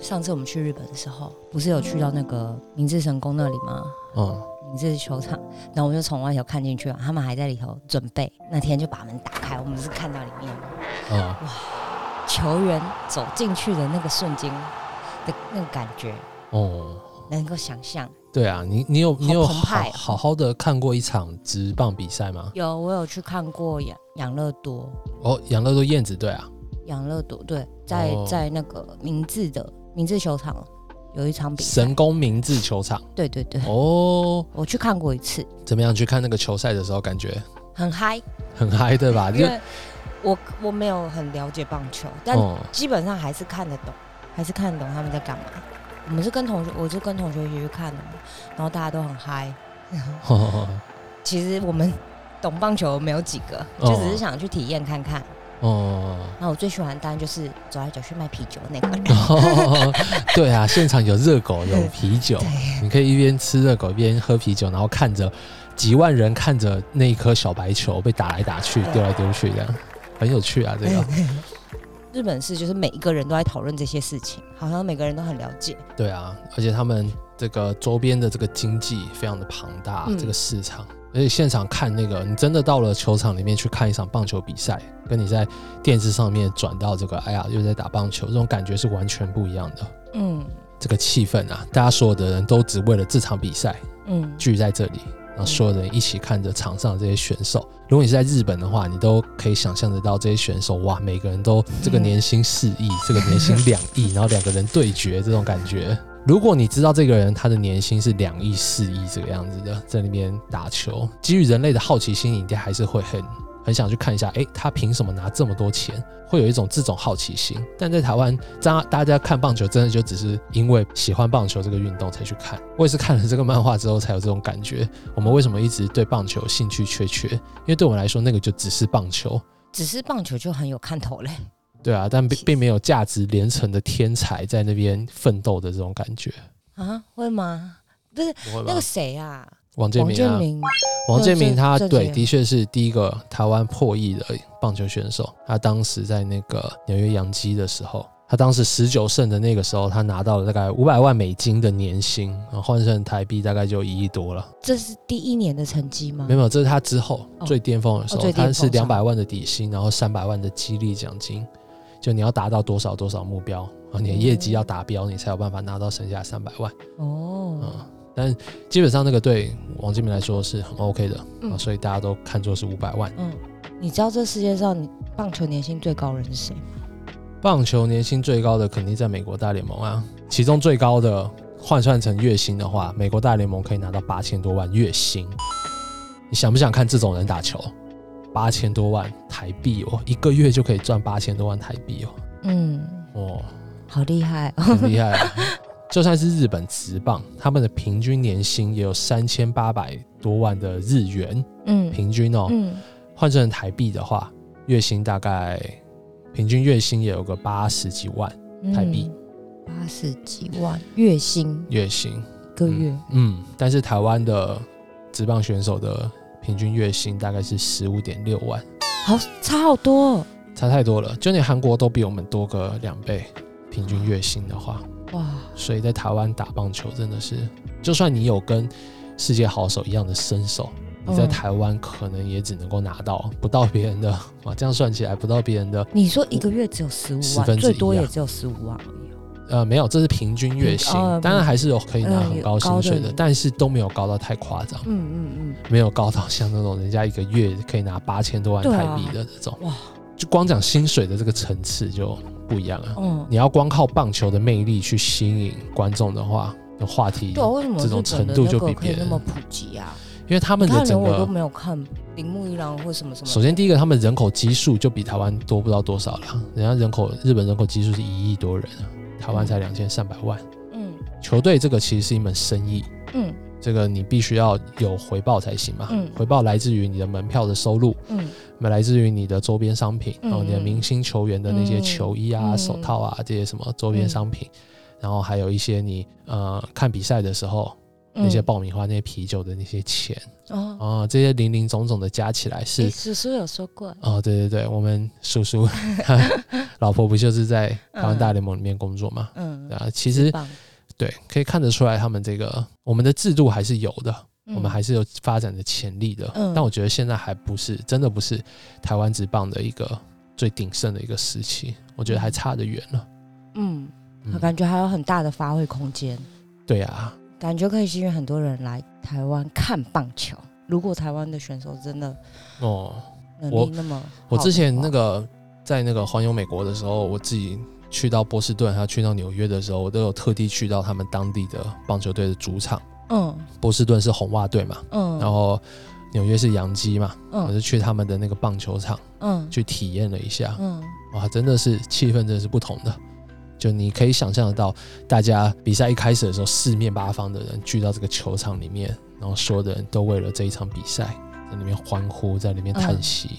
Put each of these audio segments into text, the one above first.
上次我们去日本的时候，不是有去到那个明治神宫那里吗？嗯，明治球场，然后我们就从外头看进去了，他们还在里头准备。那天就把门打开，我们是看到里面嗯，球员走进去的那个瞬间的那个感觉，哦，能够想象。对啊，你你有你有好好好的看过一场直棒比赛吗？有，我有去看过养养乐多，哦，养乐多燕子队啊，养乐多对，在、哦。在那个明治的明治球场有一场比赛，神宫明治球场。对对对，哦，我去看过一次，怎么样？去看那个球赛的时候，感觉？很嗨，很嗨，对吧？就因为我我没有很了解棒球，但哦，基本上还是看得懂，还是看得懂他们在干嘛。我们是跟同学，我是跟同学一起去看的嘛，然后大家都很嗨。其实我们懂棒球没有几个，哦就只是想去体验看看。哦，那我最喜欢的当然就是走来走去卖啤酒那个人。对啊，现场有热狗，有啤酒，你可以一边吃热狗一边喝啤酒，然后看着几万人看着那一颗小白球被打来打去、对丢来丢去，这样很有趣啊。这个，日本是就是每一个人都在讨论这些事情，好像每个人都很了解。对啊，而且他们这个周边的这个经济非常的庞大，嗯这个市场，而且现场看那个，你真的到了球场里面去看一场棒球比赛，跟你在电视上面转到这个，哎呀，又在打棒球，这种感觉是完全不一样的。嗯这个气氛啊，大家所有的人都只为了这场比赛嗯，聚在这里，然后所有人一起看着场上的这些选手。如果你是在日本的话，你都可以想象得到这些选手，哇，每个人都这个年薪四亿，这个年薪两亿，然后两个人对决这种感觉。如果你知道这个人他的年薪是两亿、四亿这个样子的，在那边打球，基于人类的好奇心，你应该还是会很很想去看一下，诶，他凭什么拿这么多钱？会有一种这种好奇心。但在台湾，大大家看棒球真的就只是因为喜欢棒球这个运动才去看。我也是看了这个漫画之后才有这种感觉。我们为什么一直对棒球兴趣缺缺？因为对我们来说，那个就只是棒球。只是棒球就很有看头嘞。对啊，但并并没有价值连城的天才在那边奋斗的这种感觉。啊，会吗？不是不那个谁啊，王建民啊，王建民，他对的确是第一个台湾破亿的棒球选手。他当时在那个纽约洋基的时候，他当时十九胜的那个时候，他拿到了大概五百万美金的年薪，然后换成台币大概就一亿多了。这是第一年的成绩吗？没有，这是他之后哦最巅峰的时候，他是两百万的底薪，然后三百万的激励奖金，就你要达到多少多少目标啊，你的业绩要达标，你才有办法拿到剩下三百万。哦，嗯，但基本上那个对王建民来说是很 OK 的啊，嗯所以大家都看作是五百万。嗯，你知道这世界上你棒球年薪最高人是谁吗？棒球年薪最高的肯定在美国大联盟啊，其中最高的换算成月薪的话，美国大联盟可以拿到八千多万月薪。你想不想看这种人打球？八千多万台币哦，一个月就可以赚八千多万台币哦，嗯，哦，好厉害哦。很厉害啊！就算是日本职棒，他们的平均年薪也有三千八百多万的日元，嗯。平均哦，嗯，换成台币的话，月薪大概平均月薪也有个八十几万台币。嗯八十几万月薪？月薪。一个月，嗯，但是台湾的职棒选手的平均月薪大概是十五点六万，好差好多哦。差太多了。就连韩国都比我们多个两倍，平均月薪的话，哇！所以在台湾打棒球真的是，就算你有跟世界好手一样的身手，你在嗯台湾可能也只能够拿到不到别人的 哇，这样算起来不到别人的你说一个月只有十五十分万，最多之一啊。也只有十五万而已哦。呃，没有，这是平均月薪，哦当然还是有可以拿嗯很高薪水的，但是都没有高到太夸张，嗯嗯嗯，没有高到像那种人家一个月可以拿八千多万台币的那种，哇就光讲薪水的这个层次就不一样了。嗯，你要光靠棒球的魅力去吸引观众的话，那话题，对啊，为什么这种程度就比别人那么普及啊？因为他们的整个我都个，没有看铃木一郎或什么什么。首先第一个，他们人口基数就比台湾多不知道多少了，人家人口日本人口基数是一亿多人啊，台湾才两千三百万。嗯球队这个其实是一门生意，嗯这个你必须要有回报才行嘛。嗯。回报来自于你的门票的收入，嗯。来自于你的周边商品，嗯然后你的嗯明星球员的那些球衣啊、嗯。手套啊这些什么周边商品，然后还有一些你呃看比赛的时候那些爆米花、那些啤酒的那些钱。哦，哦，这些零零总总的加起来是诶叔叔有说过，哦，对对对，我们叔叔 老婆不就是在台湾大联盟里面工作嘛？嗯，啊，其实棒对，可以看得出来他们这个我们的制度还是有的，嗯我们还是有发展的潜力的。嗯但我觉得现在还不是真的不是台湾职棒的一个最鼎盛的一个时期，我觉得还差得远了。嗯，感觉还有很大的发挥空间，对啊，感觉可以吸引很多人来台湾看棒球。如果台湾的选手真的哦，能我力那么我之前那个在那个环游美国的时候，我自己去到波士顿，还有去到纽约的时候，我都有特地去到他们当地的棒球队的主场。嗯波士顿是红袜队嘛，嗯，然后纽约是洋基嘛，嗯我嗯就去他们的那个棒球场嗯去体验了一下。嗯哇，真的是气氛真的是不同的。就你可以想象得到，大家比赛一开始的时候，四面八方的人聚到这个球场里面，然后所有的人都为了这一场比赛在里面欢呼，在里面叹息。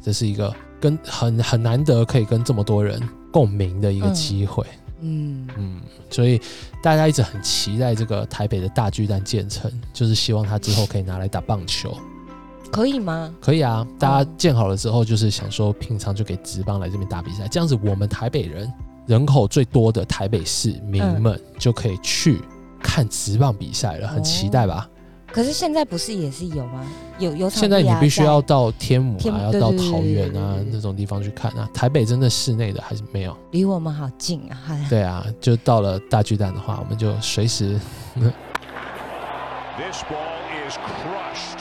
这是一个跟很很难得可以跟这么多人共鸣的一个机会。嗯嗯，所以大家一直很期待这个台北的大巨蛋建成，就是希望它之后可以拿来打棒球。可以吗？可以啊，大家建好了之后，就是想说平常就给职棒来这边打比赛，这样子我们台北人人口最多的台北市民们就可以去看职棒比赛了，很期待吧？可是现在不是也是有吗？有有场现在你必须要到天母啊，要到桃园啊那种地方去看啊。台北真的室内的还是没有。离我们好近啊！对啊，就到了大巨蛋的话，我们就随时 This ball is crushed.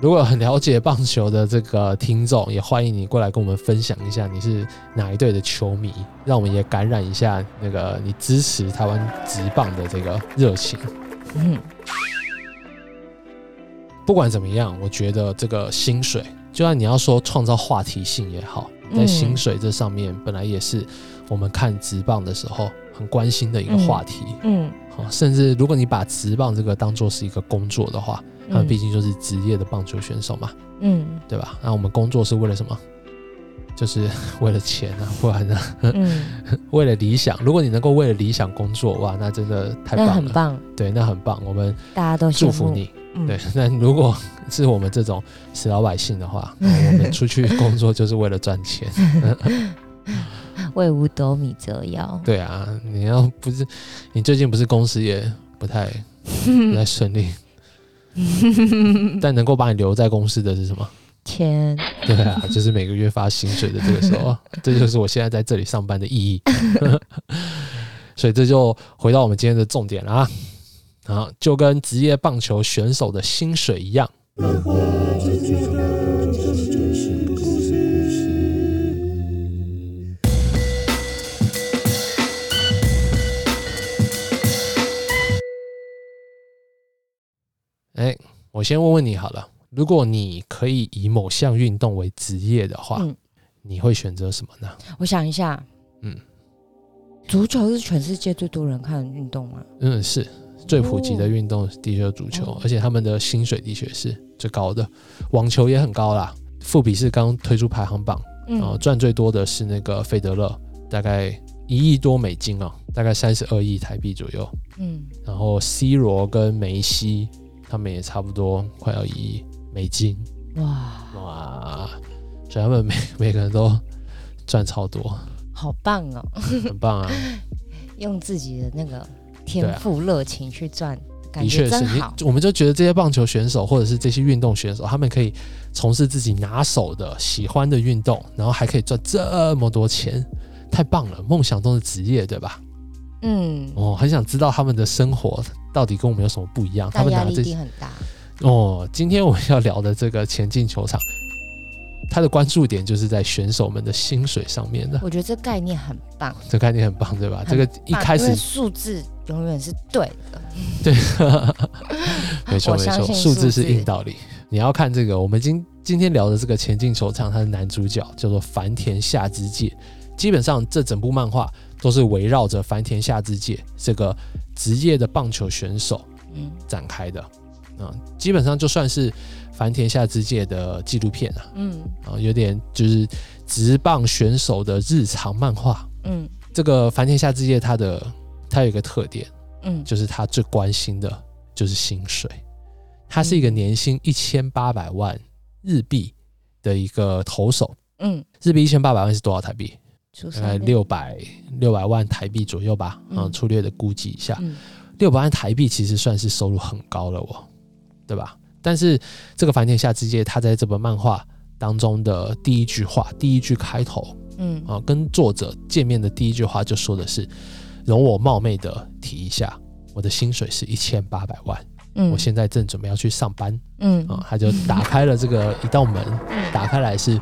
如果很了解棒球的这个听众，也欢迎你过来跟我们分享一下你是哪一队的球迷，让我们也感染一下那个你支持台湾职棒的这个热情。嗯不管怎么样，我觉得这个薪水，就算你要说创造话题性也好，在嗯薪水这上面本来也是我们看职棒的时候很关心的一个话题。嗯，好，甚至如果你把职棒这个当做是一个工作的话，那毕竟就是职业的棒球选手嘛，嗯对吧？那我们工作是为了什么？就是为了钱啊，不然呢？嗯，为了理想。如果你能够为了理想工作，哇，那真的太棒了。很棒，对，那很棒，我们大家都。祝福你。嗯对，那如果是我们这种死老百姓的话，我们出去工作就是为了赚钱。为五斗米折腰。对啊，你要不是你最近不是公司也不太不太顺利，但能够把你留在公司的是什么？钱，对啊，就是每个月发薪水的这个时候，这就是我现在在这里上班的意义。所以这就回到我们今天的重点了啊，啊，就跟职业棒球选手的薪水一样。哎，我先问问你好了，如果你可以以某项运动为职业的话，嗯你会选择什么呢？我想一下，嗯，足球是全世界最多人看的运动吗？嗯，是最普及的运动的确是足球，哦而且他们的薪水的确是最高的。网球也很高啦，富比是刚推出排行榜，嗯然后赚最多的是那个费德勒，大概一亿多美金哦，大概三十二亿台币左右。嗯，然后 C 罗跟梅西他们也差不多快要一亿美金，哇，哇！所以他们每每个人都赚超多，好棒哦！很棒啊！用自己的那个对天啊赋热情去赚，的确是你我们就觉得这些棒球选手或者是这些运动选手，他们可以从事自己拿手的、喜欢的运动，然后还可以赚这么多钱，太棒了！梦想中的职业，对吧？嗯，哦，很想知道他们的生活到底跟我们有什么不一样。他们拿这定很大。哦，今天我们要聊的这个前进球场，它的关注点就是在选手们的薪水上面的。我觉得这概念很棒，这概念很棒，对吧？这个一开始数字永远是对的。对，没错没错，数数字是硬道理。你要看这个，我们今今天聊的这个前进球场，它的男主角叫做繁田夏之介。基本上这整部漫画都是围绕着繁田夏之介这个职业的棒球选手嗯展开的。嗯、基本上就算是繁田下之介的纪录片啊，嗯啊，有点就是职棒选手的日常漫画。嗯这个繁田下之介他的他有一个特点，嗯，就是他最关心的就是薪水。他是一个年薪一千八百万日币的一个投手，嗯，日币一千八百万是多少台币？出大概生六百六百万台币左右吧，嗯嗯，粗略的估计一下，嗯六百万台币其实算是收入很高了哦，对吧？但是这个繁田夏之介，他在这本漫画当中的第一句话，第一句开头嗯。啊，跟作者见面的第一句话就说的是：“容我冒昧的提一下，我的薪水是一千八百万，嗯。我现在正准备要去上班嗯。啊。”他就打开了这个一道门，打开来是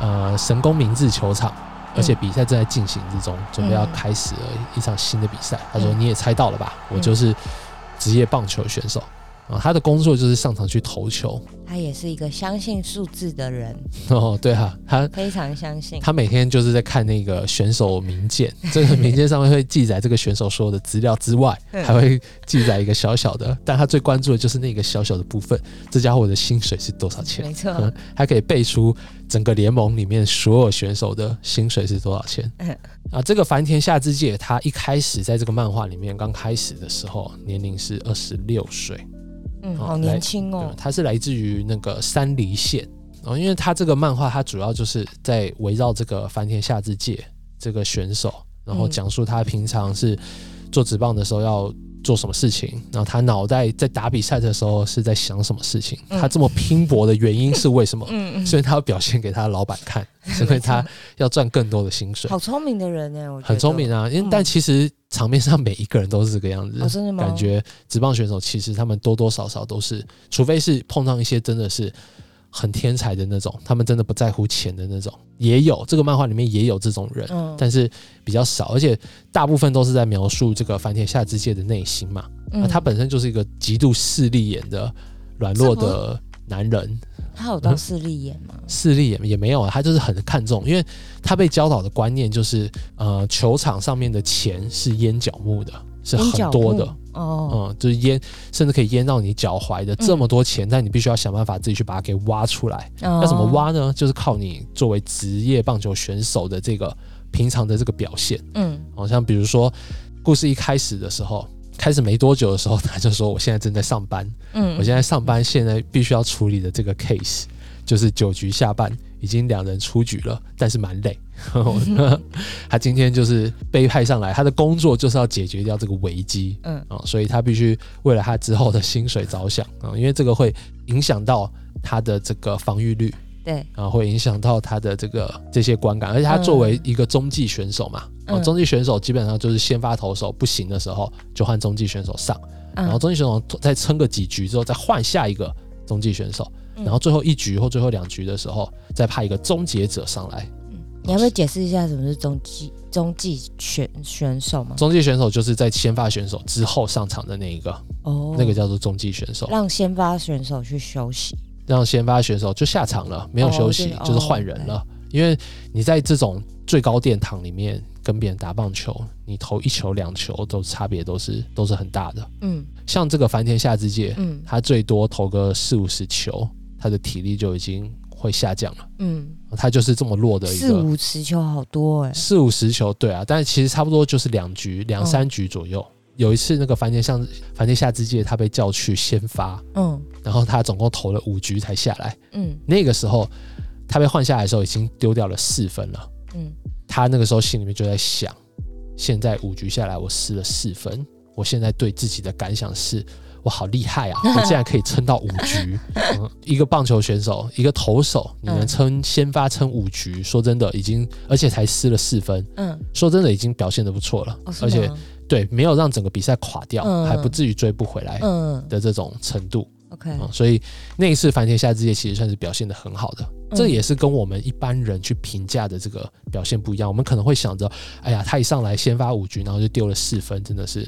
呃神宫明治球场，而且比赛正在进行之中，准备要开始了一场新的比赛。他说：“嗯你也猜到了吧？我嗯就是职业棒球选手啊，他的工作就是上场去投球。他也是一个相信数字的人，哦，对啊，他非常相信。他每天就是在看那个选手名鉴，这个名鉴上面会记载这个选手所有的资料之外，嗯还会记载一个小小的，但他最关注的就是那个小小的部分，这家伙的薪水是多少钱？没错，嗯，还可以背出整个联盟里面所有选手的薪水是多少钱嗯。啊，这个繁田夏之介，他一开始在这个漫画里面刚开始的时候，年龄是二十六岁，嗯，哦好年轻哦。对，，他是来自于那个山梨县哦，因为他这个漫画，他主要就是在围绕这个繁田夏之介这个选手，然后嗯讲述他平常是做职棒的时候要做什么事情，然后他脑袋在打比赛的时候是在想什么事情，嗯。他这么拼搏的原因是为什么？嗯嗯，所以他要表现给他的老板看，因为他要赚更多的薪水。好聪明的人呢，我觉得。很聪明啊，因为嗯。但其实场面上每一个人都是这个样子，哦真的吗？感觉职棒选手其实他们多多少少都是，除非是碰上一些真的是很天才的那种，他们真的不在乎钱的那种，也有这个漫画里面也有这种人，嗯，但是比较少，而且大部分都是在描述这个繁田下之介的内心嘛。他本身就是一个极度势利眼的软弱的男人，他有到势利眼吗？势利眼？也没有啊，他就是很看重，因为他被教导的观念就是，呃，球场上面的钱是烟脚木的，是很多的。木，哦，嗯，就是淹，甚至可以淹到你脚踝的这么多钱，但你必须要想办法自己去把它给挖出来。那那怎么？挖呢？就是靠你作为职业棒球选手的这个平常的这个表现。嗯好像比如说，故事一开始的时候，开始没多久的时候，他就说：“我现在正在上班，嗯，我现在上班，现在必须要处理的这个 case 就是九局下半，已经两人出局了，但是蛮累。他今天就是被派上来，他的工作就是要解决掉这个危机嗯啊、所以他必须为了他之后的薪水着想啊、因为这个会影响到他的这个防御率。”对，啊，会影响到他的这个这些观感，而且他作为一个中继选手嘛，中继选手基本上就是先发投手不行的时候就换中继选手上，然然后中继选手再撑个几局之后再换下一个中继选手，嗯然后最后一局或最后两局的时候再派一个终结者上来。你要不要解释一下什么是中继中继选选手吗？中继选手就是在先发选手之后上场的那一个，哦，那个叫做中继选手，让先发选手去休息。让先发选手就下场了，没有休息，哦就是换人了。因为你在这种最高殿堂里面跟别人打棒球，你投一球两球都差别都是都是很大的。嗯像这个繁田下之介，嗯他最多投个四五十球，他的体力就已经会下降了。嗯，他就是这么弱的一个四五十球好多哎。四五十球，对啊，但是其实差不多就是两局两嗯三局左右。有一次那个樊田像繁田夏之介，他被叫去先发，嗯然后他总共投了五局才下来。嗯那个时候他被换下来的时候，已经丢掉了四分了。嗯他那个时候心里面就在想，现在五局下来我失了四分，我现在对自己的感想是。我好厉害啊！我竟然可以撑到五局、嗯。一个棒球选手，一个投手，你能嗯撑先发撑五局，说真的，已经而且才失了四分，嗯，说真的已经表现的不错了。哦而且对，没有让整个比赛垮掉，嗯还不至于追不回来嗯的这种程度。，OK，嗯，所以那一次繁天下之夜其实算是表现的很好的，嗯这也是跟我们一般人去评价的这个表现不一样。我们可能会想着，哎呀，他一上来先发五局，然后就丢了四分，真的是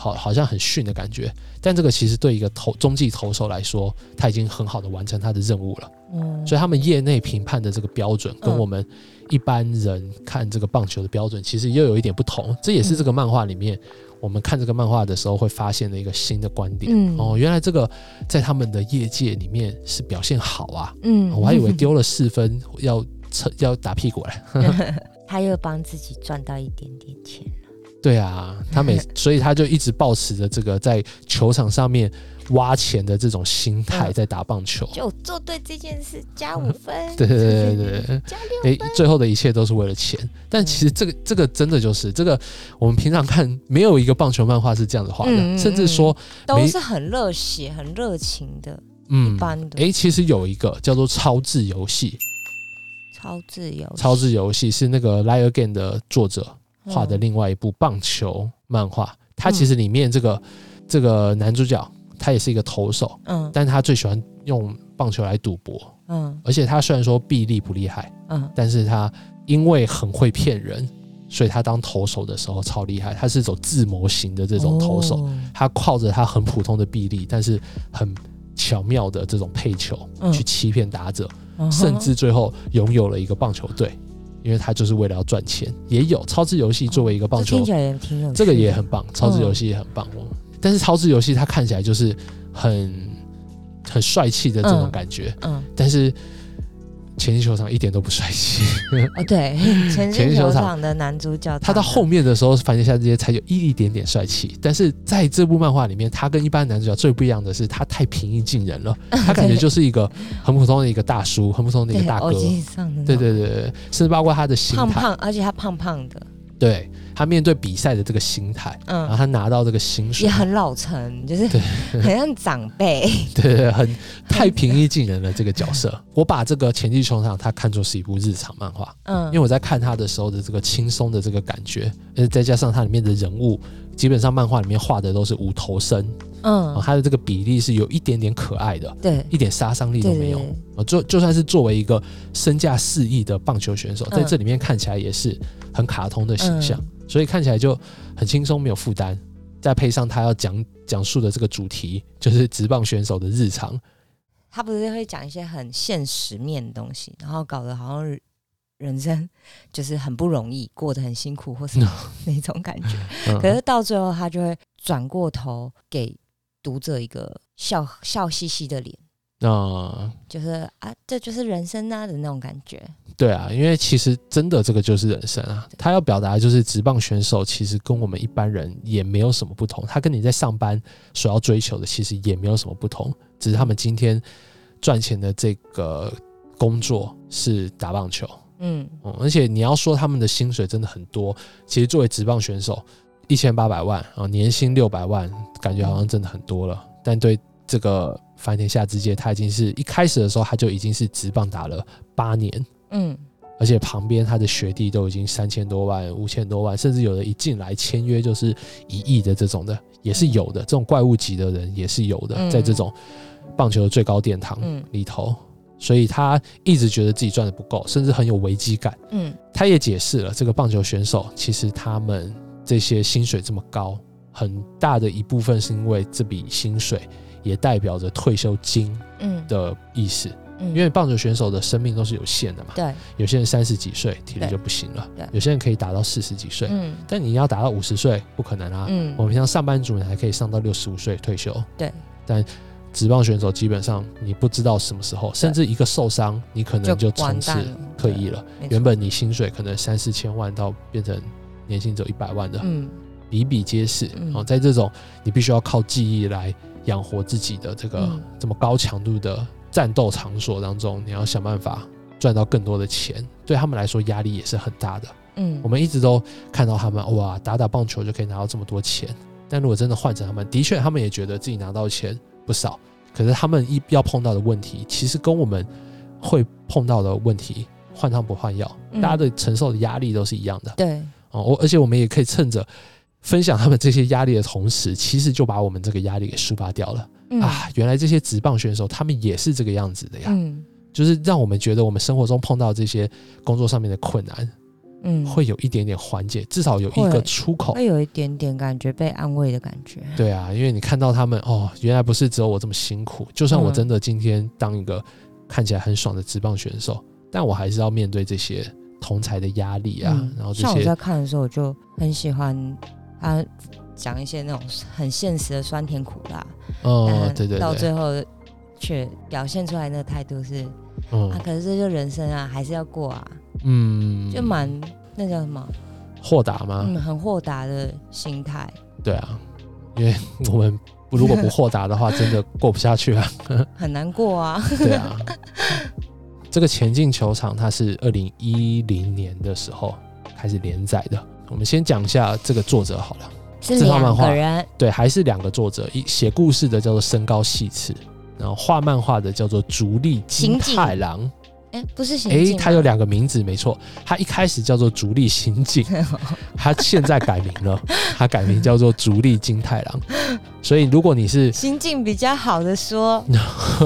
好好像很逊的感觉。但这个其实对一个投中继投手来说，他已经很好的完成他的任务了。嗯，所以他们业内评判的这个标准，跟嗯我们一般人看这个棒球的标准，其实又有一点不同。这也是这个漫画里面，我们看这个漫画的时候会发现的一个新的观点。嗯哦，原来这个在他们的业界里面是表现好啊，嗯我还以为丢了四分要撑要打屁股了。他又帮自己赚到一点点钱了。对啊，他每所以他就一直保持着这个在球场上面挖钱的这种心态嗯。在打棒球。就做对这件事加五分，对对对对对，加诶，最后的一切都是为了钱。但其实这个这个真的就是这个，我们平常看没有一个棒球漫画是这样子画的，甚至说，都是很热血、很热情的，嗯一，般的。诶，其实有一个叫做超智游戏，超自由，超智游戏是那个《Lie Again》的作者画的嗯。另外一部棒球漫画。它其实里面这个这个男主角他也是一个投手，嗯。但他最喜欢用棒球来赌博，嗯。而且他虽然说臂力不厉害，嗯。但是他因为很会骗人，所以他当投手的时候超厉害。他是走自谋型的这种投手，哦。他靠着他很普通的臂力，但是很巧妙的这种配球嗯。去欺骗打者，嗯甚至最后拥有了一个棒球队，因为他就是为了要赚钱。也有超智游戏作为一个棒球这个也很棒，超智游戏也很棒哦。但是超智游戏它看起来就是很很帅气的这种嗯感觉，嗯但是前进球场一点都不帅气。哦对，前进球场场的男主角，他到后面的时候，反正下这些才有一点点帅气。但是在这部漫画里面，他跟一般男主角最不一样的是，他太平易近人了，他感觉就是一个很普通的一个大叔，很普通的一个大哥。对对对对，甚至包括他的心态，胖胖，而且他胖胖的，对他面对比赛的这个心态，嗯。然后嗯，他拿到这个薪水。也，很老成，就是很像长辈，对很 太平易近人了这个角色。我把这个《前进球场》他看作是一部日常漫画，嗯，因为我在看他的时候的这个轻松的这个感觉，呃，再加上它里面的人物，基本上漫画里面画的都是无头身，哦，嗯，它的这个比例是有一点点可爱的，对。一点杀伤力都没有。就就算是作为一个身价四亿的棒球选手，在嗯这里面看起来也是很卡通的形象，嗯所以看起来就很轻松，没有负担。再配上他要讲讲述的这个主题，就是职棒选手的日常，他不是会讲一些很现实面的东西，然后搞得好像人人生就是很不容易，过得很辛苦或是 那种感觉。嗯可是到最后，他就会转过头给读者一个笑笑嘻嘻的脸，那、就是啊，这就是人生啊的那种感觉。对啊，因为其实真的这个就是人生啊。他要表达的就是职棒选手其实跟我们一般人也没有什么不同，他跟你在上班所要追求的其实也没有什么不同，只是他们今天赚钱的这个工作是打棒球。嗯嗯，而且你要说他们的薪水真的很多，其实作为职棒选手，一千八百万啊，年薪六百万，感觉好像真的很多了。但对这个繁田下之介，他已经是一开始的时候他就已经是直棒打了八年，嗯。而且旁边他的学弟都已经三千多万、五千多万，甚至有的一进来签约就是一亿的这种的，也是有的。这种怪物级的人也是有的，嗯。在这种棒球的最高殿堂嗯。里头，所以他一直觉得自己赚的不够，甚至很有危机感。嗯。他也解释了，这个棒球选手其实他们这些薪水这么高，很大的一部分是因为这笔薪水也代表着退休金嗯，的意思。嗯。因为棒球选手的生命都是有限的嘛，对，有些人三十几岁体力就不行了对，有些人可以打到四十几岁，嗯。但你要打到五十岁不可能啊。嗯。我们像上班族你还可以上到六十五岁退休，对，但职棒选手基本上你不知道什么时候，甚至一个受伤，你可能就从此退役了。原本你薪水可能三四千万，到变成年薪只有一百万的，嗯比比皆是。嗯哦，在这种你必须要靠记忆来养活自己的这个、嗯这么高强度的战斗场所当中，你要想办法赚到更多的钱，对他们来说压力也是很大的。嗯，我们一直都看到他们哇，打打棒球就可以拿到这么多钱，但如果真的换成他们，的确他们也觉得自己拿到钱不少，可是他们一要碰到的问题，其实跟我们会碰到的问题换汤不换药，嗯大家的承受的压力都是一样的。对，哦，我而且我们也可以趁着分享他们这些压力的同时，其实就把我们这个压力给抒发掉了、嗯啊！原来这些职棒选手他们也是这个样子的呀，嗯就是让我们觉得我们生活中碰到这些工作上面的困难，嗯，会有一点点缓解，至少有一个出口。会有一点点感觉被安慰的感觉。对啊，因为你看到他们哦，原来不是只有我这么辛苦，就算我嗯真的今天当一个看起来很爽的职棒选手，但我还是要面对这些同才的压力啊，嗯然后这些像我在看的时候，我就很喜欢他讲一些那种很现实的酸甜苦辣，哦，对对，到最后却表现出来那个态度是嗯啊，可是这就人生啊，还是要过啊，嗯，就蛮那叫什么豁达吗？嗯，很豁达的心态。对啊，因为我们如果不豁达的话，真的过不下去啊。很难过啊。对啊，这个前进球场它是二零一零年的时候开始连载的。我们先讲一下这个作者好了。是这套漫画两个人，对，还是两个作者，一写故事的叫做身高细次，然后画漫画的叫做竹立金太郎。哎，不是刑警，哎，他有两个名字，没错，他一开始叫做竹立刑警，他现在改名了，他改名叫做竹立金太郎。所以如果你是心境比较好的说，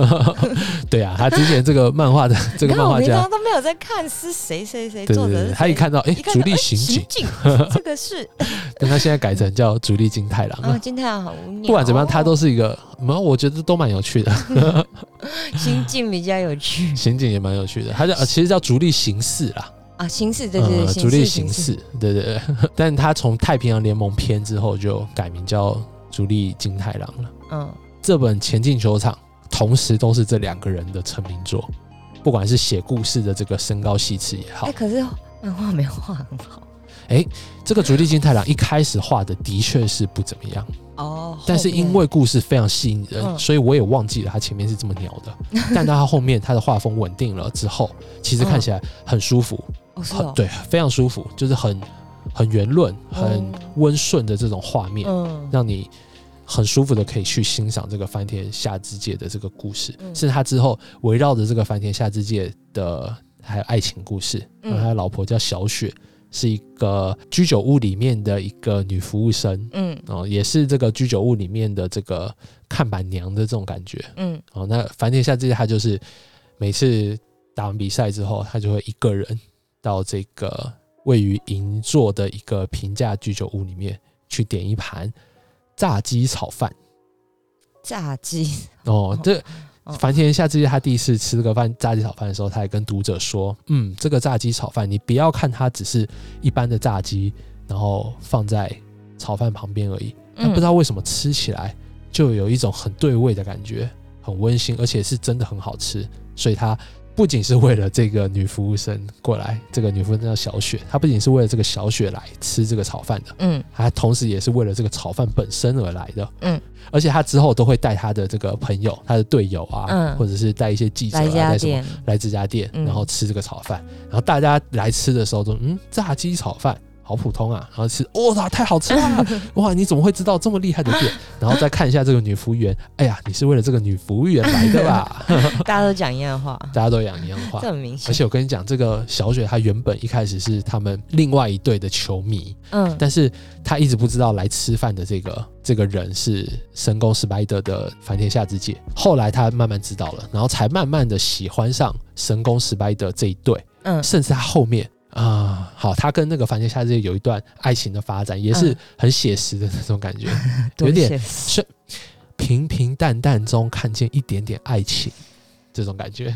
对啊，他之前这个漫画的 这个漫画家常，都没有在看是谁谁谁对对对，作者，他一看到哎主力刑，警，这个是但他现在改成叫主力金太郎啊，了。金太郎好无聊。不管怎么样，他都是一个，没有，我觉得都蛮有趣的。心境比较有趣刑警也蛮有趣的，他叫、呃、其实叫主力刑事啦，啊，形式对对对，呃，形竹立式形式刑事，对对对。但他从太平洋联盟篇之后就改名叫竹立金太郎了。嗯，这本《前进球场》同时都是这两个人的成名作，不管是写故事的这个身高细致也好。哎，，可是漫画没有画很好。哎这个主力金太郎一开始画的的确是不怎么样，哦，但是因为故事非常吸引人，嗯。所以我也忘记了他前面是这么鸟的。但到他后面他的画风稳定了之后，其实看起来很舒服，很对，非常舒服，就是很很圆润、很哦温顺的这种画面，嗯让你很舒服的可以去欣赏这个翻天下之界的这个故事。嗯甚至他之后围绕着这个翻天下之界的还有爱情故事，嗯然后他的老婆叫小雪，是一个居酒屋里面的一个女服务生。嗯哦，也是这个居酒屋里面的这个看板娘的这种感觉。嗯哦，那翻天下之界，他就是每次打完比赛之后，他就会一个人到这个位于银座的一个平价居酒屋里面去点一盘炸鸡炒饭。炸鸡哦，这哦繁田下之界，他第一次吃这个饭炸鸡炒饭的时候，他也跟读者说：“嗯，这个炸鸡炒饭，你不要看它只是一般的炸鸡，然后放在炒饭旁边而已。但不知道为什么吃起来就有一种很对味的感觉，很温馨，而且是真的很好吃。所以他不仅是为了这个女服务生过来，这个女服务生叫小雪，她不仅是为了这个小雪来吃这个炒饭的，嗯她同时也是为了这个炒饭本身而来的。嗯，而且她之后都会带她的这个朋友、她的队友啊，嗯或者是带一些记者、啊、什么，来这家店，嗯然后吃这个炒饭。然后大家来吃的时候都嗯，炸鸡炒饭。好普通啊，然后吃，哇、太好吃了！哇，你怎么会知道这么厉害的店？然后再看一下这个女服务员，哎呀，你是为了这个女服务员来的吧？大家都讲一样的话，大家都讲一样的话这。很明显。而且我跟你讲，这个小雪她原本一开始是他们另外一队的球迷，嗯但是她一直不知道来吃饭的这个这个人是神宫史白德的梵天下之介。后来她慢慢知道了，然后才慢慢的喜欢上神宫史白德这一队，嗯甚至她后面啊、好，他跟那个梵天下之介有一段爱情的发展，也是嗯。很写实的那种感觉，多 有点是平平淡淡中看见一点点爱情这种感觉。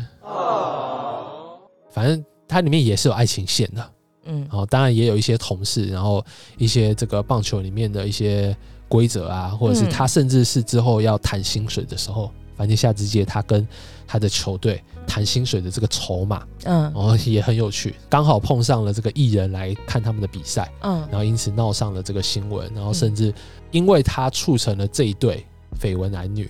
反正它里面也是有爱情线的，嗯。然后当然也有一些同事，然后一些这个棒球里面的一些规则啊，或者是嗯。他甚至是之后要谈薪水的时候，反正夏之介他跟他的球队谈薪水的这个筹码，嗯。然后也很有趣，刚好碰上了这个艺人来看他们的比赛，嗯。然后因此闹上了这个新闻，然后甚至因为他促成了这一对绯闻男女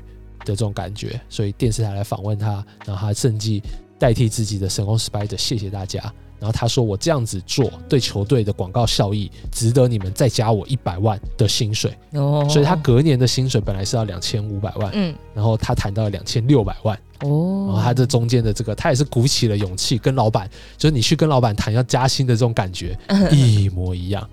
的这种感觉，所以电视台来访问他，然后他甚至代替自己的神功 spider 谢谢大家。然后他说：“我这样子做对球队的广告效益值得你们再加我一百万的薪水。哦，所以他隔年的薪水本来是要两千五百万，嗯然后他谈到了两千六百万。哦，然后他这中间的这个，他也是鼓起了勇气跟老板，就是你去跟老板谈要加薪的这种感觉，一模一样。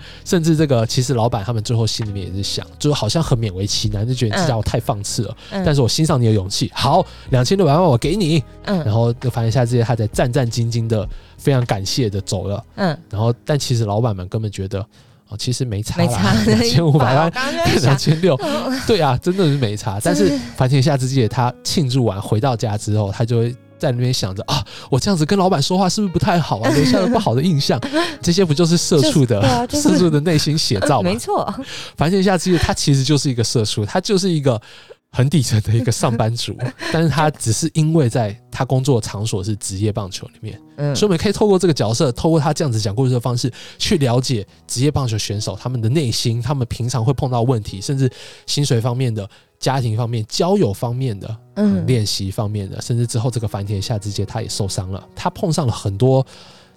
甚至这个，其实老板他们最后心里面也是想，就是好像很勉为其难，就觉得这家伙太放肆了。嗯但是我欣赏你的勇气，好，两千六百万我给你。嗯然后就反正下之些，他才战战兢兢的，非常感谢的走了。嗯然后，但其实老板们根本觉得，哦，其实没差没差啦，两千五百万两，千六，对啊，真的是没差。但是真是樊田夏之介他庆祝完回到家之后，他就会在那边想着啊，我这样子跟老板说话是不是不太好啊，留下了不好的印象。这些不就是社畜的、就是啊就是社畜的内心写照吗 没？错，反省一下，自己他其实就是一个社畜，他就是一个很底层的一个上班族，但是他只是因为在他工作场所是职业棒球里面，嗯。所以我们可以透过这个角色，透过他这样子讲故事的方式，去了解职业棒球选手他们的内心，他们平常会碰到问题，甚至薪水方面的、家庭方面、交友方面的、嗯。练习方面的，甚至之后这个繁田夏之介他也受伤了，他碰上了很多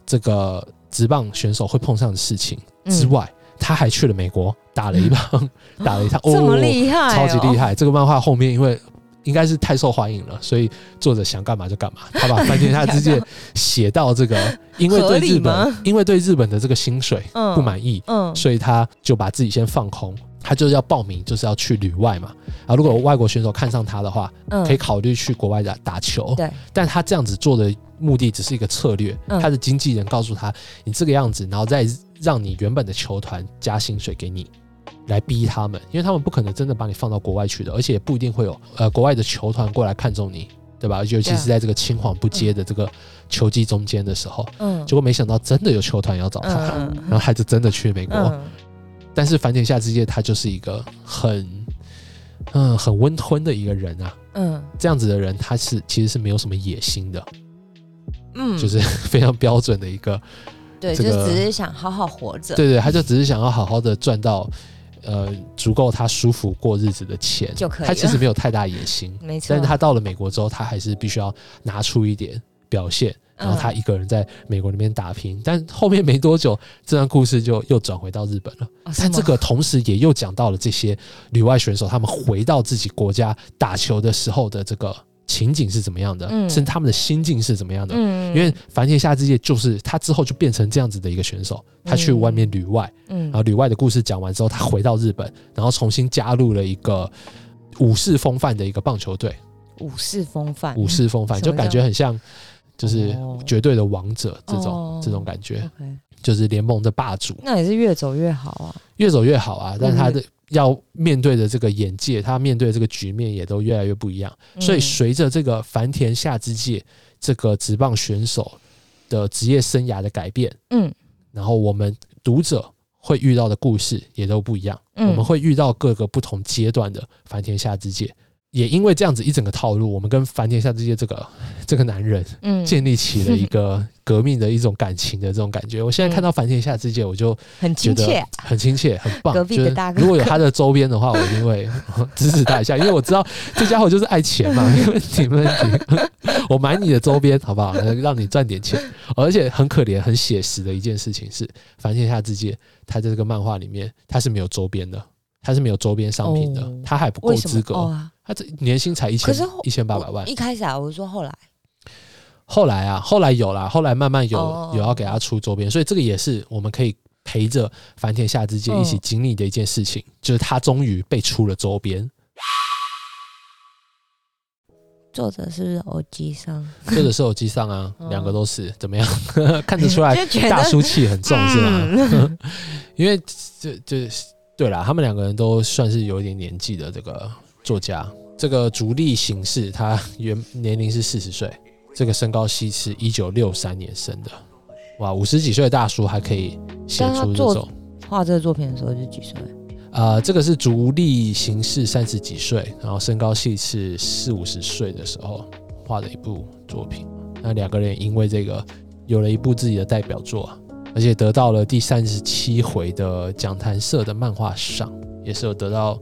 这个职棒选手会碰上的事情之外，他还去了美国打了一棒，打了一趟，嗯这么哦厉害、哦，超级厉害！这个漫画后面因为应该是太受欢迎了，所以作者想干嘛就干嘛。他把饭店下之界写到这个，因为对日本，因为对日本的这个薪水嗯不满意，嗯所以他就把自己先放空。他就是要报名，就是要去旅外嘛。啊，如果外国选手看上他的话，嗯可以考虑去国外打打球。对，但他这样子做的目的只是一个策略。嗯他的经纪人告诉他，你这个样子，然后再让你原本的球团加薪水给你，来逼他们，因为他们不可能真的把你放到国外去的，而且也不一定会有呃国外的球团过来看中你，对吧？尤其是在这个青黄不接的这个球季中间的时候，嗯。结果没想到真的有球团要找他，嗯。然后他就真的去美国。嗯。但是繁田夏之介他就是一个很嗯很温吞的一个人啊，嗯。这样子的人他是其实是没有什么野心的，嗯，就是 非常标准的一个，对，这个就只是想好好活着，对对，他就只是想要好好的赚到呃足够他舒服过日子的钱就可以他其实没有太大野心，没错。但是他到了美国之后，他还是必须要拿出一点表现。然后他嗯一个人在美国那边打拼，但后面没多久，这段故事就又转回到日本了。哦但这个同时也又讲到了这些旅外选手他们回到自己国家打球的时候的这个情景是怎么样的，嗯。甚至他们的心境是怎么样的。嗯。因为繁田夏之介就是他之后就变成这样子的一个选手，他去外面旅外，嗯。然后旅外的故事讲完之后，他回到日本，然后重新加入了一个武士风范的一个棒球队，武士风范，武士风范就感觉很像就是哦绝对的王者这种哦这种感觉就是联盟的霸主。那也是越走越好啊。越走越好啊，但是他嗯的要面对的这个眼界，他面对的这个局面也都越来越不一样。所以嗯随着这个繁田夏之介这个职棒选手的职业生涯的改变，嗯然后我们读者会遇到的故事也都不一样，嗯我们会遇到各个不同阶段的繁田夏之介。也因为这样子一整个套路，我们跟繁田下之介这个这个男人嗯，建立起了一个 革命的一种感情的这种感觉。我现在看到繁田下之介，我就很觉得亲切。很亲切，很棒。隔壁就是的大哥哥如果有他的周边的话，我一定会 支持他一下，因为我知道这家伙就是爱钱嘛，没问题，没问题。我买你的周边好不好？让你赚点钱。而且很可怜、很写实的一件事情是，繁田下之介他在这个漫画里面他是没有周边的，他是没有周边商品的，哦他还不够资格。哦啊？他这年薪才一千一千八百万。一开始啊，我是说后来，后来啊，后来有啦，后来慢慢有、哦有要给他出周边，所以这个也是我们可以陪着繁田夏之介一起嗯经历的一件事情，就是他终于被出了周边，作者是不是欧基桑？作者是偶机上啊，哦两个都是怎么样？看得出来大叔气很重是吗？嗯 因为这这对啦，他们两个人都算是有一点年纪的这个作家。这个足利形式他原年龄是四十岁，这个身高系是一九六三年生的，哇，五十几岁的大叔还可以写出这种。画这个作品的时候是几岁？呃，这个是足利形式三十几岁，然后身高系是四五十岁的时候画的一部作品。那两个人因为这个有了一部自己的代表作啊，而且得到了第三十七回的讲坛社的漫画赏，也是有得到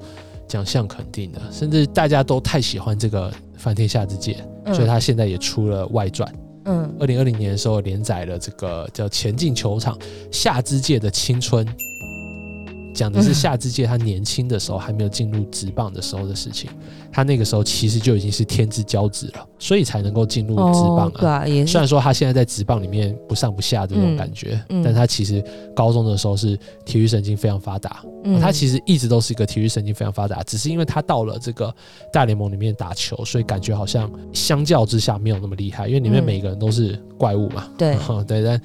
奖项肯定的。甚至大家都太喜欢这个翻天下之界，嗯所以他现在也出了外传。嗯二零二零年的时候连载了这个叫《前进球场：夏之界的青春》，讲的是夏之介他年轻的时候还没有进入职棒的时候的事情。他那个时候其实就已经是天之骄子了，所以才能够进入职棒哦，对啊。啊，也是虽然说他现在在职棒里面不上不下这种嗯感觉，嗯但他其实高中的时候是体育神经非常发达，嗯他其实一直都是一个体育神经非常发达，只是因为他到了这个大联盟里面打球，所以感觉好像相较之下没有那么厉害，因为里面嗯每个人都是怪物嘛。对，对，但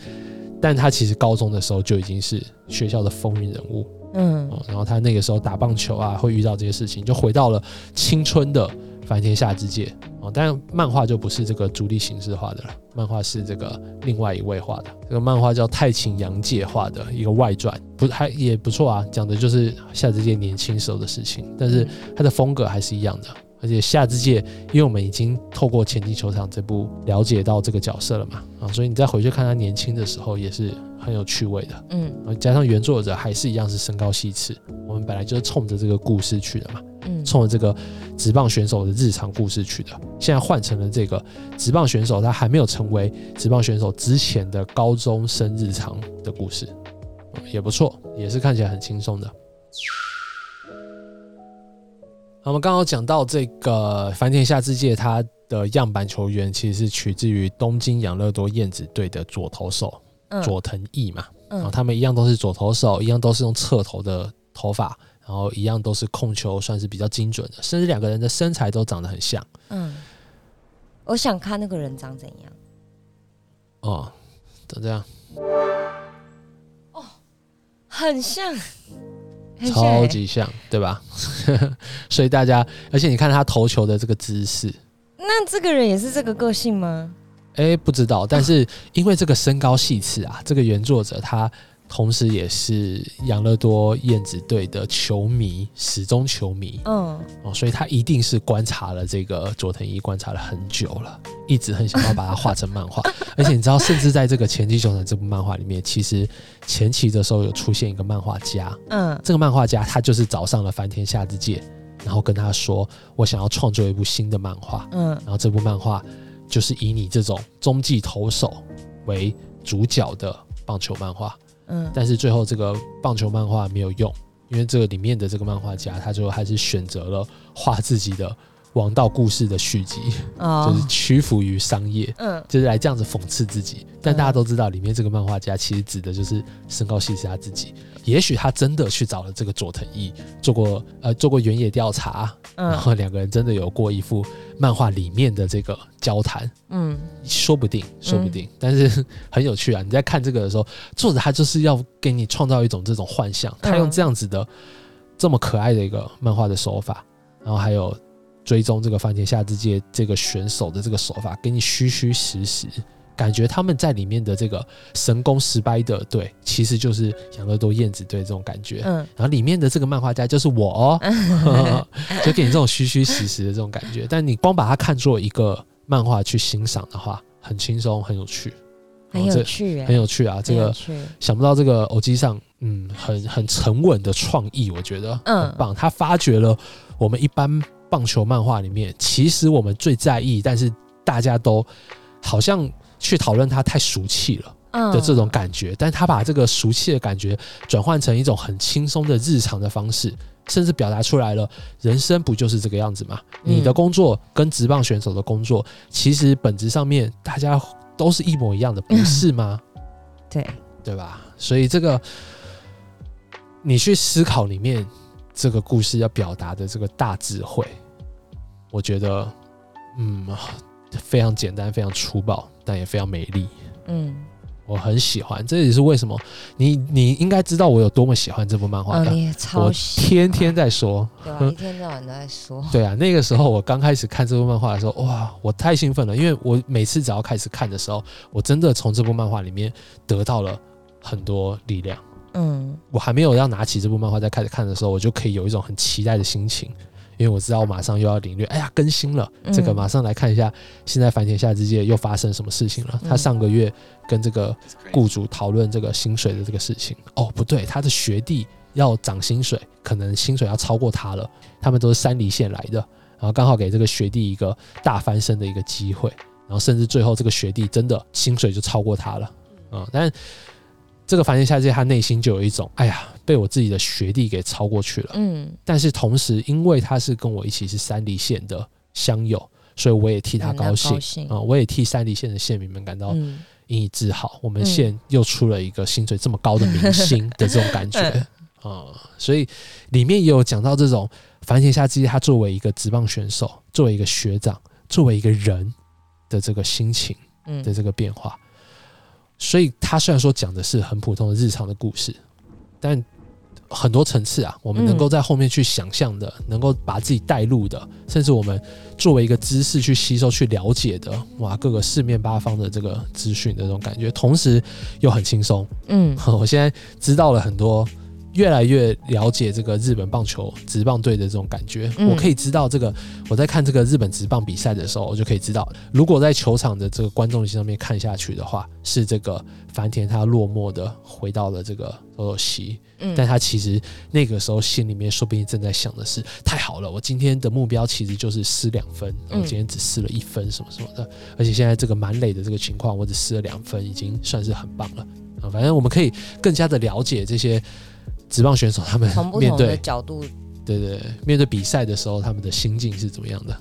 但他其实高中的时候就已经是学校的风云人物嗯哦，然后他那个时候打棒球啊，会遇到这些事情，就回到了青春的繁天下之界哦。但漫画就不是这个主力形式画的了，漫画是这个另外一位画的，这个漫画叫太秦洋介画的一个外传，不还也不错啊，讲的就是夏之介年轻时候的事情，但是他的风格还是一样的，而且夏之介，因为我们已经透过前进球场这部了解到这个角色了嘛，啊，所以你再回去看他年轻的时候也是很有趣味的。嗯呃加上原作者还是一样是身高细尺，我们本来就是冲着这个故事去的嘛，嗯，冲着这个职棒选手的日常故事去的。现在换成了这个职棒选手，他还没有成为职棒选手之前的高中生日常的故事，呃也不错，也是看起来很轻松的。那我们刚刚有讲到这个繁田夏之介，他的样板球员其实是取自于东京养乐多燕子队的左投手嗯。佐藤义嘛。然后嗯他们一样都是左投手，一样都是用侧头的头发，然后一样都是控球算是比较精准的，甚至两个人的身材都长得很像。嗯，我想看那个人长怎样。哦，长这样，哦，很像超欸级像，对吧？所以大家，而且你看他投球的这个姿势，那这个人也是这个个性吗？哎，不知道，但是因为这个身高细次啊，这个原作者他同时也是养乐多燕子队的球迷，始终球迷，嗯，哦，所以他一定是观察了这个佐藤一，观察了很久了，一直很想要把它画成漫画。而且你知道，甚至在这个前期球场这部漫画里面，其实前期的时候有出现一个漫画家，嗯。这个漫画家他就是找上了繁田夏之介，然后跟他说：“我想要创作一部新的漫画，嗯。然后这部漫画就是以你这种中继投手为主角的棒球漫画。”嗯。但是最后这个棒球漫画没有用，因为这个里面的这个漫画家，他最后还是选择了画自己的王道故事的续集，哦就是屈服于商业，嗯就是来这样子讽刺自己。但大家都知道，里面这个漫画家其实指的就是身高细致他自己。也许他真的去找了这个佐藤义，做过呃做过原野调查，然嗯后两个人真的有过一幅漫画里面的这个交谈，嗯说不定，说不定，但是很有趣啊！你在看这个的时候，作者他就是要给你创造一种这种幻象，他用这样子的这么可爱的一个漫画的手法，然后还有追踪这个番茄夏之介这个选手的这个手法，给你虚虚实实，感觉他们在里面的这个神功十掰的队，其实就是养乐多燕子队这种感觉。嗯然后里面的这个漫画家就是我哦，就给你这种虚虚实实的这种感觉。但你光把它看作一个漫画去欣赏的话，很轻松，很有趣，很有趣哎，很有趣啊！这个想不到这个偶机上，嗯，很很沉稳的创意，我觉得嗯很棒。他发掘了我们一般棒球漫画里面，其实我们最在意，但是大家都好像去讨论它太俗气了。嗯的这种感觉，但他把这个俗气的感觉转换成一种很轻松的日常的方式，甚至表达出来了。人生不就是这个样子吗？嗯你的工作跟职棒选手的工作，其实本质上面大家都是一模一样的，不是吗？对，对吧？所以这个你去思考里面这个故事要表达的这个大智慧，我觉得，嗯，非常简单，非常粗暴，但也非常美丽。嗯我很喜欢，这也是为什么你你应该知道我有多么喜欢这部漫画哦，的。你也超我喜天天在说，对啊？一天到晚都在说，对啊，那个时候我刚开始看这部漫画的时候，哇，我太兴奋了，因为我每次只要开始看的时候，我真的从这部漫画里面得到了很多力量。嗯我还没有要拿起这部漫画在开始看的时候，我就可以有一种很期待的心情，因为我知道我马上又要领略，哎呀，更新了，嗯这个马上来看一下，现在繁田下之界又发生什么事情了。嗯他上个月跟这个雇主讨论这个薪水的这个事情，哦，不对，他的学弟要涨薪水，可能薪水要超过他了，他们都是山梨县来的，然后刚好给这个学弟一个大翻身的一个机会，然后甚至最后这个学弟真的薪水就超过他了，嗯，但这个繁田夏之介他内心就有一种，哎呀，被我自己的学弟给超过去了。嗯但是同时，因为他是跟我一起是山梨县的乡友，所以我也替他高兴啊、我也替山梨县的县民们感到嗯引以自豪。我们嗯县又出了一个薪水这么高的明星的这种感觉啊、所以里面也有讲到这种繁田夏之介他作为一个职棒选手，作为一个学长，作为一个人的这个心情。嗯的这个变化。所以他虽然说讲的是很普通的日常的故事，但很多层次啊，我们能够在后面去想象的，能够把自己带入的，甚至我们作为一个知识去吸收、去了解的，哇，各个四面八方的这个资讯的那种感觉，同时又很轻松。嗯 我现在知道了很多越来越了解这个日本棒球职棒队的这种感觉。嗯我可以知道这个，我在看这个日本职棒比赛的时候，我就可以知道，如果在球场的这个观众席上面看下去的话，是这个繁田他落寞的回到了这个多西，嗯但他其实那个时候心里面说不定正在想的是，太好了，我今天的目标其实就是失两分，我今天只失了一分什么什么的，而且现在这个满垒的这个情况，我只失了两分，已经算是很棒了啊。反正我们可以更加的了解这些职棒选手他们从不同面对的角度，对对对面对比赛的时候，他们的心境是怎么样的。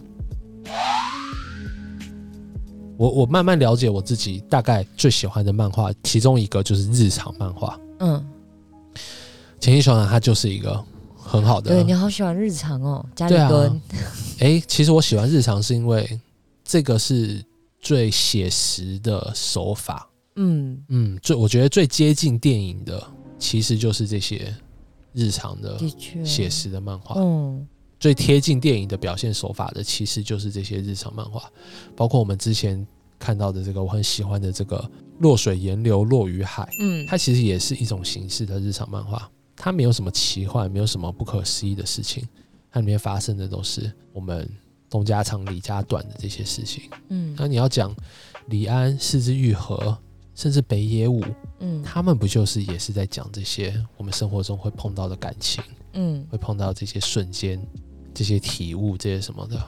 我我慢慢了解我自己大概最喜欢的漫画，其中一个就是日常漫画。嗯，前一雄男他就是一个很好的对你好喜欢日常哦，家里蹲，哎、其实我喜欢日常是因为这个是最写实的手法，嗯，嗯，最我觉得最接近电影的其实就是这些日常的写，实的漫画，嗯。最贴近电影的表现手法的其实就是这些日常漫画，包括我们之前看到的这个我很喜欢的这个《落水岩流落于海》，嗯，它其实也是一种形式的日常漫画，它没有什么奇幻，没有什么不可思议的事情，它里面发生的都是我们东家长李家短的这些事情。嗯。那你要讲李安、四之愈合，甚至北野武，嗯他们不就是也是在讲这些我们生活中会碰到的感情，嗯会碰到这些瞬间、这些体悟、这些什么的？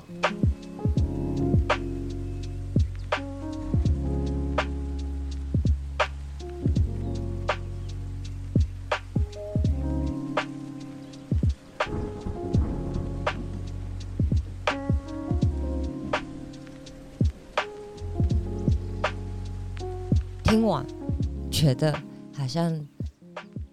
听完觉得好像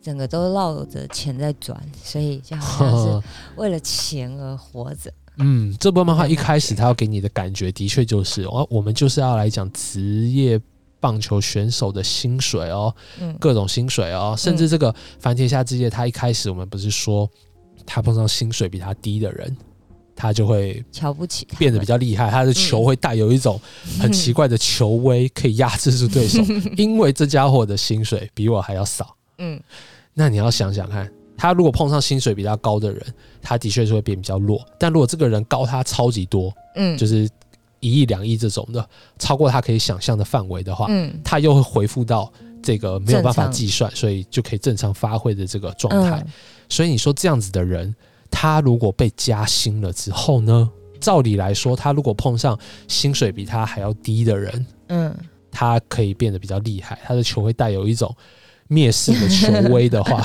整个都绕着钱在转，所以就好像是为了钱而活着。嗯，这部漫画一开始他要给你的感觉，的确就是哦，我们就是要来讲职业棒球选手的薪水哦，嗯各种薪水哦，甚至这个凡天下之夜，他一开始我们不是说他碰上薪水比他低的人，他就会瞧不起，变得比较厉害，他的球会带有一种很奇怪的球威，可以压制住对手，因为这家伙的薪水比我还要少。嗯那你要想想看，他如果碰上薪水比较高的人，他的确是会变比较弱。但如果这个人高他超级多，嗯就是一亿两亿这种的，超过他可以想象的范围的话，嗯他又会回复到这个没有办法计算，所以就可以正常发挥的这个状态。嗯所以你说这样子的人，他如果被加薪了之后呢？照理来说，他如果碰上薪水比他还要低的人，嗯他可以变得比较厉害，他的球会带有一种蔑视的球威的话，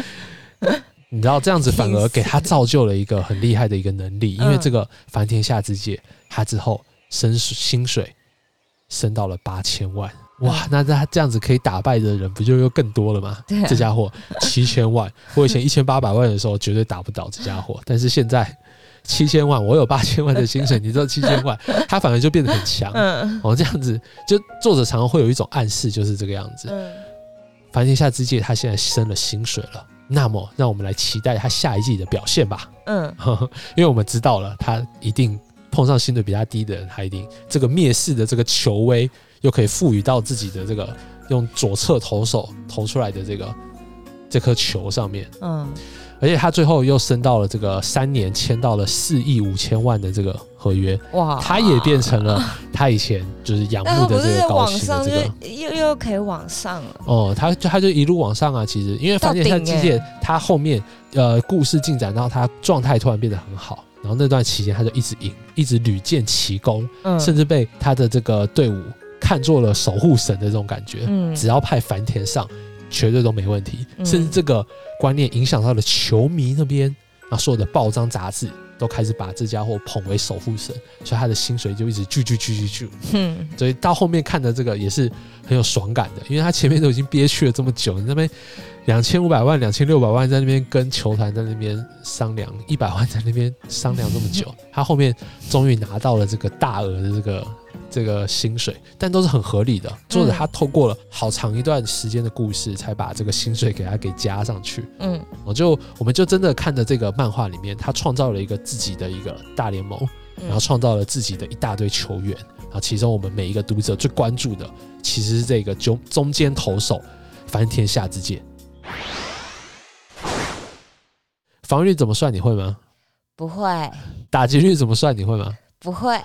你知道这样子反而给他造就了一个很厉害的一个能力，因为嗯这个凡天下之界，他之后升薪水升到了八千万。哇，那他这样子可以打败的人不就又更多了吗？对啊这家伙七千万，我以前一千八百万的时候绝对打不倒这家伙，但是现在七千万，我有八千万的薪水，你知道七千万，他反而就变得很强。嗯哦，这样子，就作者常常会有一种暗示，就是这个样子。嗯凡天下之界，他现在升了薪水了，那么让我们来期待他下一季的表现吧。嗯 因为我们知道了，他一定碰上薪水比他低的人，他一定这个蔑视的这个球威，又可以赋予到自己的这个用左侧投手投出来的这个这颗球上面。嗯而且他最后又升到了这个三年，签到了四亿五千万的这个合约，哇，他也变成了他以前就是仰慕的这个高薪的这个。又又可以往上了，哦，他就他就一路往上啊。其实因为《凡天下到顶之界欸》，他后面呃故事进展到他状态突然变得很好，然后那段期间他就一直赢，一直屡建奇功，嗯甚至被他的这个队伍看作了守护神的这种感觉。嗯只要派繁田上，绝对都没问题。嗯甚至这个观念影响到了球迷那边，那所有的报章杂志都开始把这家伙捧为守护神，所以他的薪水就一直啾啾啾啾啾。嗯所以到后面看的这个也是很有爽感的，因为他前面都已经憋屈了这么久，你那边两千五百万、两千六百万在那边跟球团在那边商量，一百万在那边商量这么久，他后面终于拿到了这个大额的这个这个薪水，但都是很合理的。作者他透过了好长一段时间的故事，才把这个薪水给他给加上去。嗯我就我们就真的看着这个漫画里面，他创造了一个自己的一个大联盟，嗯然后创造了自己的一大堆球员，然后其中我们每一个读者最关注的，其实是这个中中间投手翻天下之界。防御率怎么算？你会吗？不会，打击率怎么算？你会吗？不会，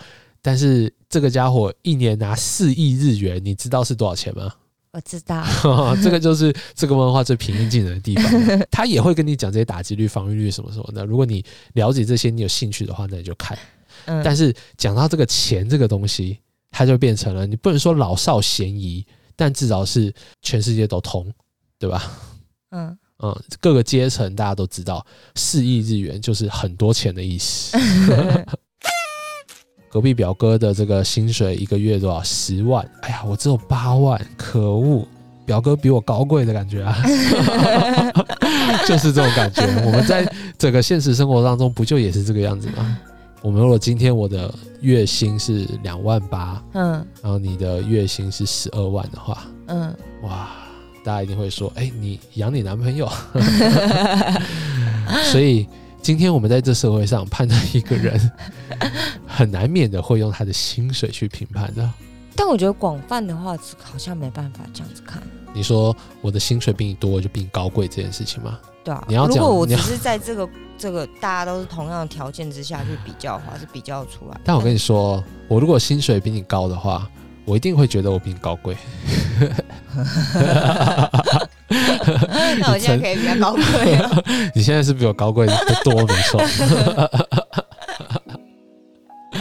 但是这个家伙一年拿四亿日元，你知道是多少钱吗？我知道。这个就是这个漫画最平易近人的地方。他也会跟你讲这些打击率、防御率什么什么的。如果你了解这些，你有兴趣的话，那你就看。嗯，但是讲到这个钱这个东西，它就变成了你不能说老少咸宜，但至少是全世界都通，对吧？嗯，嗯，各个阶层大家都知道，四亿日元就是很多钱的意思。隔壁表哥的这个薪水一个月多少？十万。哎呀，我只有八万，可恶！表哥比我高贵的感觉啊，就是这种感觉。我们在整个现实生活当中，不就也是这个样子吗？我们如果今天我的月薪是两万八，嗯然后你的月薪是十二万的话，嗯，哇，大家一定会说，哎、你养你男朋友。所以今天我们在这社会上判断一个人，很难免的会用他的薪水去评判的。但我觉得广泛的话，好像没办法这样子看，你说我的薪水比你多，我就比你高贵这件事情吗？对啊。你要讲如果我只是在这个这个大家都是同样的条件之下去比较的话，是比较出来。但我跟你说，我如果薪水比你高的话，我一定会觉得我比你高贵。那我现在可以比较高贵了。你现在是比我高贵的多，没错。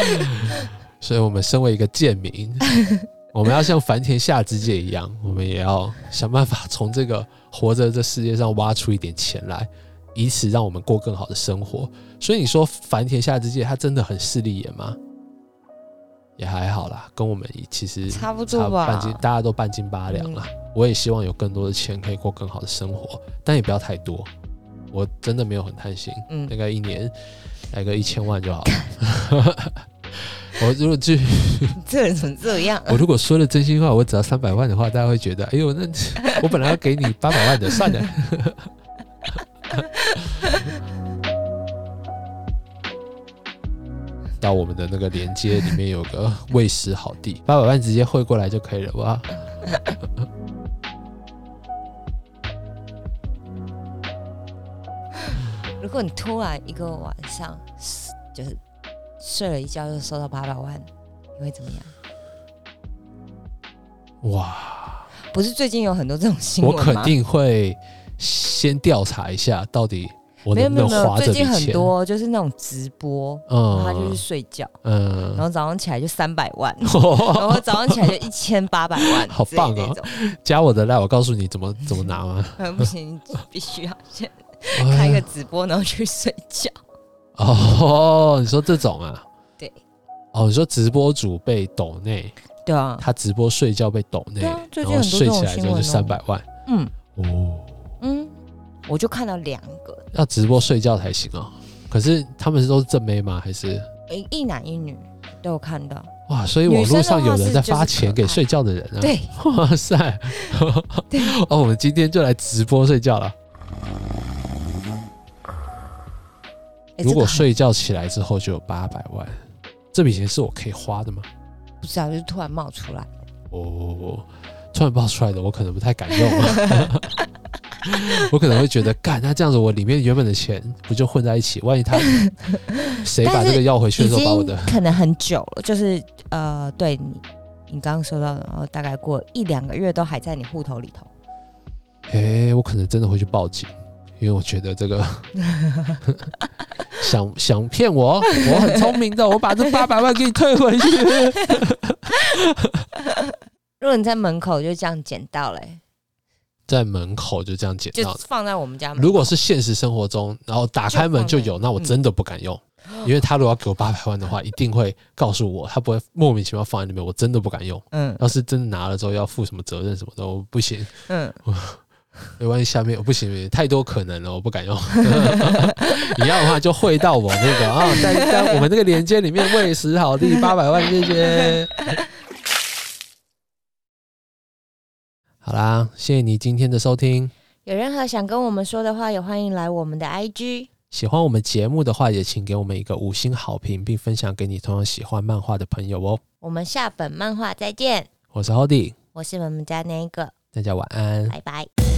所以，我们身为一个贱民，我们要像繁田下之介一样，我们也要想办法从这个活着这世界上挖出一点钱来，以此让我们过更好的生活。所以，你说繁田下之介他真的很势利眼吗？也还好啦，跟我们其实差不多吧半斤大家都半斤八两啦。我也希望有更多的钱可以过更好的生活，但也不要太多。我真的没有很贪心，嗯大概一年来个一千万就好了。我如果去，这人怎么这样？我如果说了真心话，我只要三百万的话，大家会觉得，哎呦，那我本来要给你八百万的，算了。到我们的那个连接里面有个喂食好地，八百万直接汇过来就可以了哇？如果你突然一个晚上就是睡了一觉就收到八百万，你会怎么样？哇！不是最近有很多这种新闻吗？我肯定会先调查一下，到底我有能不能花这笔最近很。多就是那种直播，嗯他就去嗯睡觉，嗯然后早上起来就三百万，然后早上起来就一千八百万，好棒哦那种。加我的赖，我告诉你怎么怎么拿吗？呃 不行，必须要先开一个直播，然后去睡觉。哦，你说这种啊？对。哦，你说直播主被抖内，对啊，他直播睡觉被抖内，啊最近然后很多睡起来之后就三百万嗯哦，嗯，我就看到两个，要直播睡觉才行哦。可是他们都是正妹吗？还是一一男一女都有看到。哇？所以网络上有人在发钱给睡觉的人啊？对，哇塞！哦，我们今天就来直播睡觉了。诶如果睡觉起来之后就有八百万，这笔钱是我可以花的吗？不知道，就是突然冒出来。哦，突然冒出来的，我可能不太敢用。我可能会觉得，干，那这样子我里面原本的钱不就混在一起？万一他 谁把这个要回去的已时候，把我的可能很久了，就是呃，对你，你刚刚收到的，然后大概过一两个月都还在你户头里头。哎、我可能真的会去报警，因为我觉得这个 想想骗我，我很聪明的，我把这八百万给你退回去。如果你在门口就这样捡到嘞、在门口就这样捡就到的。放在我们家门口。如果是现实生活中，然后打开门就有，就那我真的不敢用，因为他如果要给我八百万的话，一定会告诉我，他不会莫名其妙放在里面，我真的不敢用。嗯要是真的拿了之后要负什么责任什么的，我不行。嗯，没关系，下面我不行，太多可能了，我不敢用。你要的话就汇到我那个啊，在在我们那个链接里面喂食好地八百万，谢谢。好啦，谢谢你今天的收听。有任何想跟我们说的话，也欢迎来我们的 IG。喜欢我们节目的话，也请给我们一个五星好评，并分享给你同样喜欢漫画的朋友哦。我们下本漫画再见，我是 Hody，我是我们家那一个，大家晚安。拜拜。